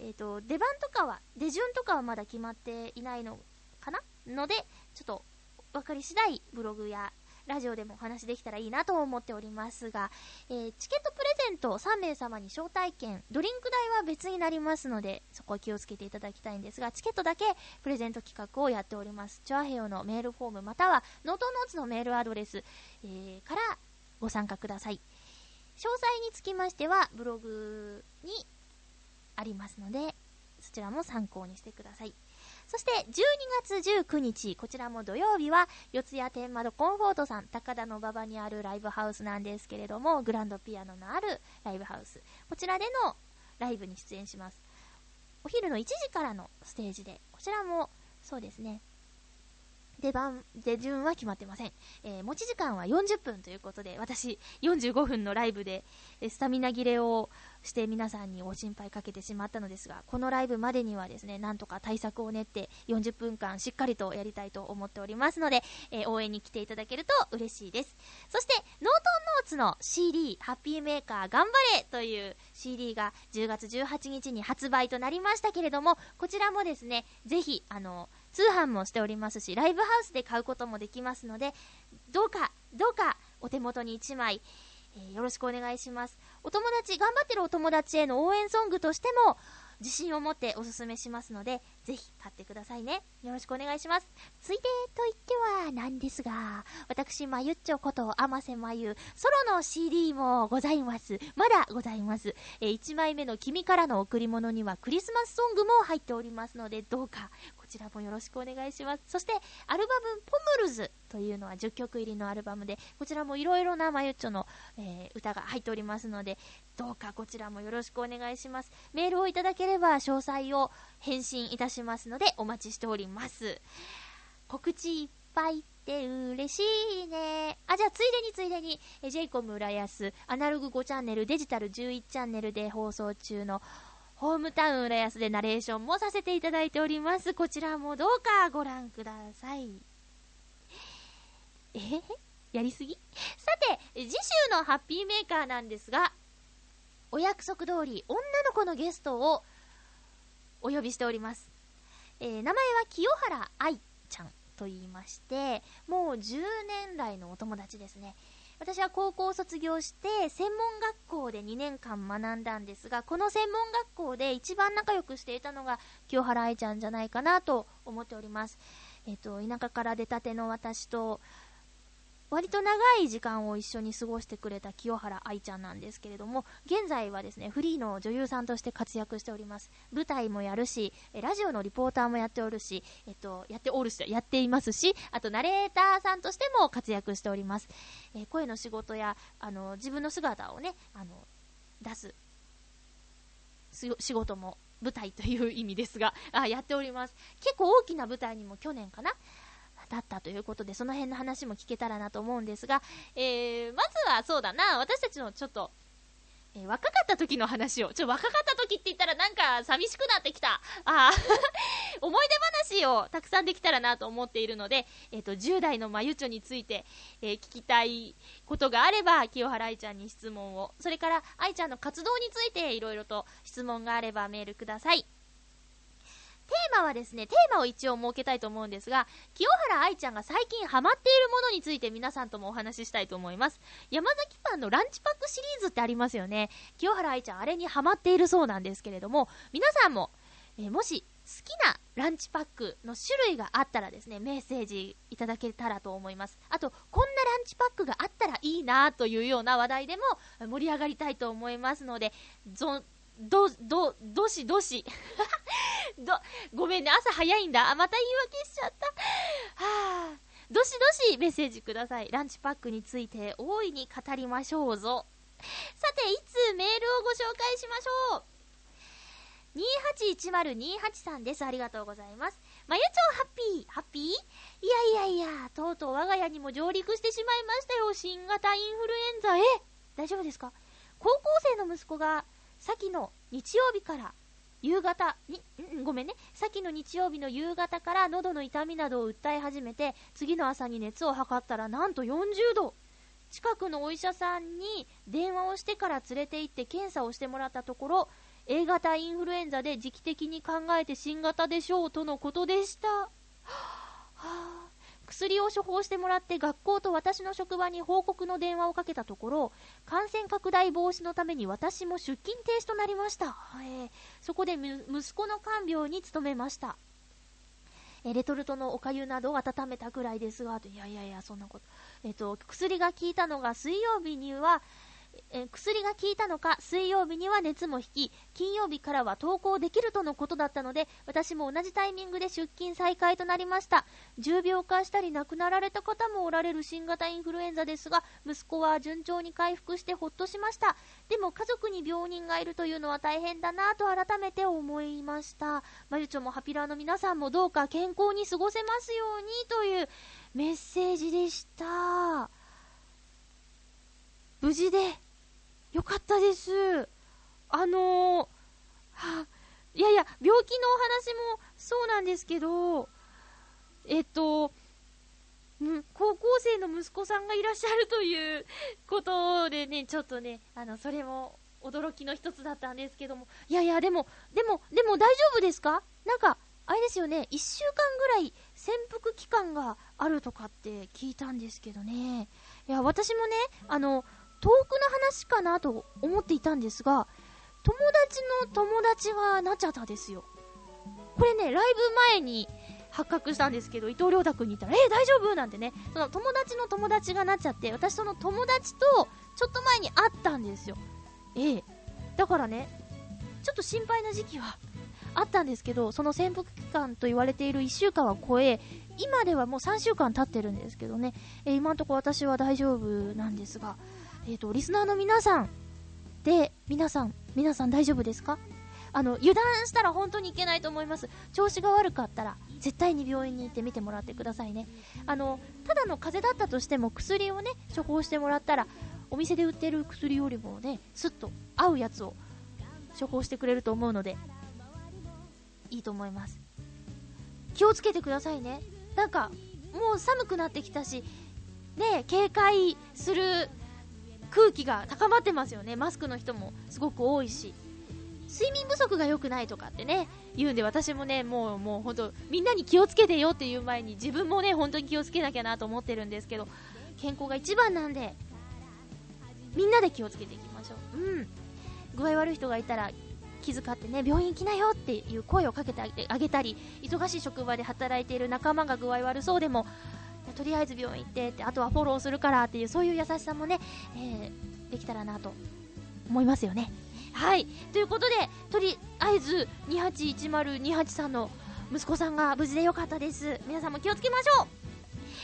えっ、ー、と、出番とかは、出順とかはまだ決まっていないのかな？ので、ちょっと、分かり次第、ブログやラジオでもお話できたらいいなと思っておりますが、えー、チケットプレゼント3名様に招待券、ドリンク代は別になりますので、そこは気をつけていただきたいんですが、チケットだけプレゼント企画をやっております。チョアヘヨのメールフォームまたはノートノーツのメールアドレス、えー、からご参加ください。詳細につきましてはブログにありますので、そちらも参考にしてください。そして、12月19日、こちらも土曜日は、四谷天窓コンフォートさん、高田の馬場にあるライブハウスなんですけれども、グランドピアノのあるライブハウス。こちらでのライブに出演します。お昼の1時からのステージで、こちらも、そうですね、出番、出順は決まってません。えー、持ち時間は40分ということで、私、45分のライブで、スタミナ切れをして皆さんにご心配かけてしまったのですが、このライブまでにはですね、なんとか対策を練って40分間しっかりとやりたいと思っておりますので、えー、応援に来ていただけると嬉しいです。そして、ノートンノーツの CD、ハッピーメーカー頑張れという CD が10月18日に発売となりましたけれども、こちらもですね、ぜひ、あの、通販もしておりますし、ライブハウスで買うこともできますので、どうか、どうか、お手元に1枚、えー、よろしくお願いします。お友達、頑張ってるお友達への応援ソングとしても、自信を持っておすすめしますので、ぜひ買ってくださいね。よろしくお願いします。ついでと言ってはなんですが、私、まゆっちょこと甘瀬まゆ、ソロの CD もございます。まだございます。えー、1枚目の君からの贈り物にはクリスマスソングも入っておりますので、どうか、ちらもよろしくお願いします。そして、アルバム、ポムルズというのは10曲入りのアルバムで、こちらもいろいろなまゆっちょの、えー、歌が入っておりますので、どうかこちらもよろしくお願いします。メールをいただければ詳細を返信いたしますので、お待ちしております。告知いっぱいって嬉しいね。あ、じゃあ、ついでについでに、え j イコム浦安、アナログ5チャンネル、デジタル11チャンネルで放送中の、ホームタウン浦安でナレーションもさせていただいております。こちらもどうかご覧ください。え？へやりすぎ？さて、次週のハッピーメーカーなんですが、お約束通り、女の子のゲストをお呼びしております。えー、名前は清原愛ちゃん。と言いまして、もう10年来のお友達ですね。私は高校を卒業して専門学校で2年間学んだんですが、この専門学校で一番仲良くしていたのが清原愛ちゃんじゃないかなと思っております。えっ、と、田舎から出たての私と、割と長い時間を一緒に過ごしてくれた清原愛ちゃんなんですけれども、現在はですね、フリーの女優さんとして活躍しております。舞台もやるし、ラジオのリポーターもやっておるし、えっと、やっておるし、やっていますし、あとナレーターさんとしても活躍しております。えー、声の仕事や、あの、自分の姿をね、あの、出す、仕事も舞台という意味ですが、あ、やっております。結構大きな舞台にも去年かな、だったということで、その辺の話も聞けたらなと思うんですが、えー、まずはそうだな、私たちのちょっと、えー、若かった時の話を、ちょ、若かった時って言ったらなんか寂しくなってきた。あ 思い出話をたくさんできたらなと思っているので、えっ、ー、と、10代のまゆちょについて、えー、聞きたいことがあれば、清原愛ちゃんに質問を、それから愛ちゃんの活動についていろいろと質問があればメールください。テーマはですね、テーマを一応設けたいと思うんですが、清原愛ちゃんが最近ハマっているものについて皆さんともお話ししたいと思います。山崎パンのランチパックシリーズってありますよね。清原愛ちゃんあれにハマっているそうなんですけれども、皆さんも、えー、もし好きなランチパックの種類があったらですね、メッセージいただけたらと思います。あと、こんなランチパックがあったらいいなというような話題でも盛り上がりたいと思いますので、ど、ど、どしどし。ど、ごめんね、朝早いんだ。あ、また言い訳しちゃった。はあ、どしどしメッセージください。ランチパックについて大いに語りましょうぞ。さて、いつメールをご紹介しましょう。281028さんです。ありがとうございます。まゆちょハッピー、ハッピー？いやいやいや、とうとう我が家にも上陸してしまいましたよ。新型インフルエンザ。え？大丈夫ですか？高校生の息子が先の日曜日から夕方に、ごめんね、先の日曜日の夕方から喉の痛みなどを訴え始めて、次の朝に熱を測ったらなんと40度。近くのお医者さんに電話をしてから連れて行って検査をしてもらったところ、A 型インフルエンザで時期的に考えて新型でしょうとのことでした。はあ薬を処方してもらって学校と私の職場に報告の電話をかけたところ感染拡大防止のために私も出勤停止となりました、え。ー、そこで息子の看病に努めました。えレトルトのおかゆなどを温めたくらいですが、いやいやいや、そんなこと。えっ、と、薬が効いたのが水曜日には、え薬が効いたのか水曜日には熱も引き金曜日からは登校できるとのことだったので私も同じタイミングで出勤再開となりました。重病化したり亡くなられた方もおられる新型インフルエンザですが息子は順調に回復してほっとしました。でも家族に病人がいるというのは大変だなと改めて思いました。まゆちょもハピラーの皆さんもどうか健康に過ごせますようにというメッセージでした。無事でよかったです。あのー、はあ、いやいや、病気のお話もそうなんですけど、えっと、高校生の息子さんがいらっしゃるということでね、ちょっとね、あの、それも驚きの一つだったんですけども、いやいや、でも、でも、でも大丈夫ですか？なんか、あれですよね、1週間ぐらい潜伏期間があるとかって聞いたんですけどね。いや、私もね、あの、遠くの話かなと思っていたんですが、友達の友達がなっちゃったですよ。これね、ライブ前に発覚したんですけど、伊藤亮太君に言ったら、え、大丈夫？なんてね、その友達の友達がなっちゃって、私その友達とちょっと前に会ったんですよ。ええ、だからね、ちょっと心配な時期はあったんですけど、その潜伏期間と言われている1週間は超え、今ではもう3週間経ってるんですけどね、え、今んとこ私は大丈夫なんですが、えっ、ー、と、リスナーの皆さんで、皆さん、皆さん大丈夫ですか？あの、油断したら本当にいけないと思います。調子が悪かったら、絶対に病院に行ってみてもらってくださいね。あの、ただの風邪だったとしても薬をね、処方してもらったら、お店で売ってる薬よりもね、スッと合うやつを処方してくれると思うので、いいと思います。気をつけてくださいね。なんか、もう寒くなってきたし、ね、警戒する空気が高まってますよね。マスクの人もすごく多いし。睡眠不足が良くないとかってね、言うんで私もね、もう、もう本当、みんなに気をつけてよっていう前に自分もね、本当に気をつけなきゃなと思ってるんですけど、健康が一番なんで、みんなで気をつけていきましょう。うん。具合悪い人がいたら、気遣ってね、病院行きなよっていう声をかけてあげたり、忙しい職場で働いている仲間が具合悪そうでも、とりあえず病院行ってって、あとはフォローするからっていう、そういう優しさもね、えー、できたらなと思いますよね。はい。ということで、とりあえず、281028さんの息子さんが無事でよかったです。皆さんも気をつけましょう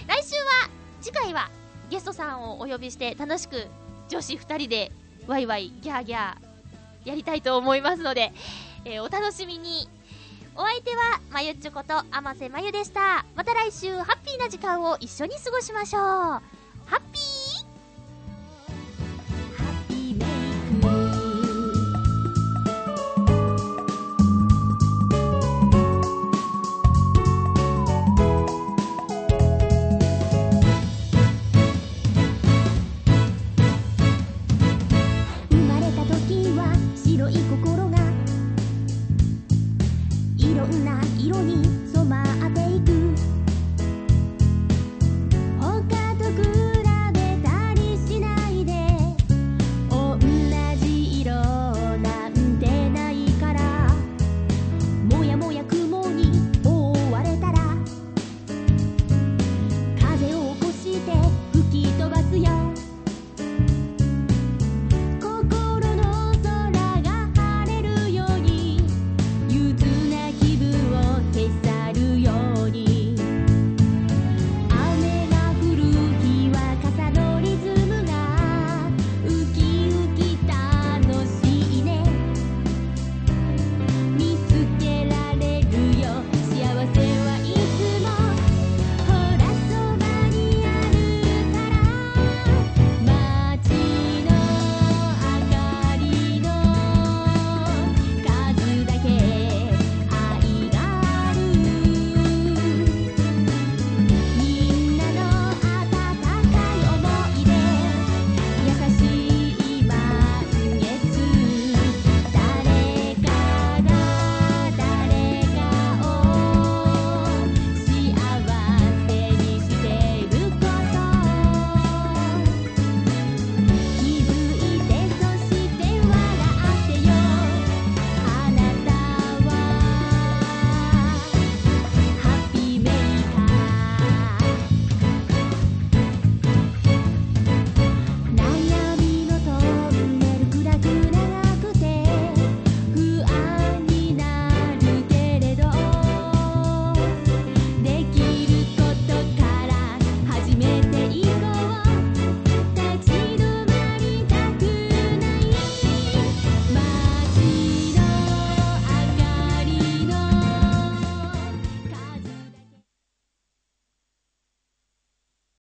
来週は、次回は、ゲストさんをお呼びして楽しく女子2人でワイワイギャーギャーやりたいと思いますので、えー、お楽しみにお相手はまゆっちょこと天瀬まゆでした。また来週ハッピーな時間を一緒に過ごしましょう。ハッピー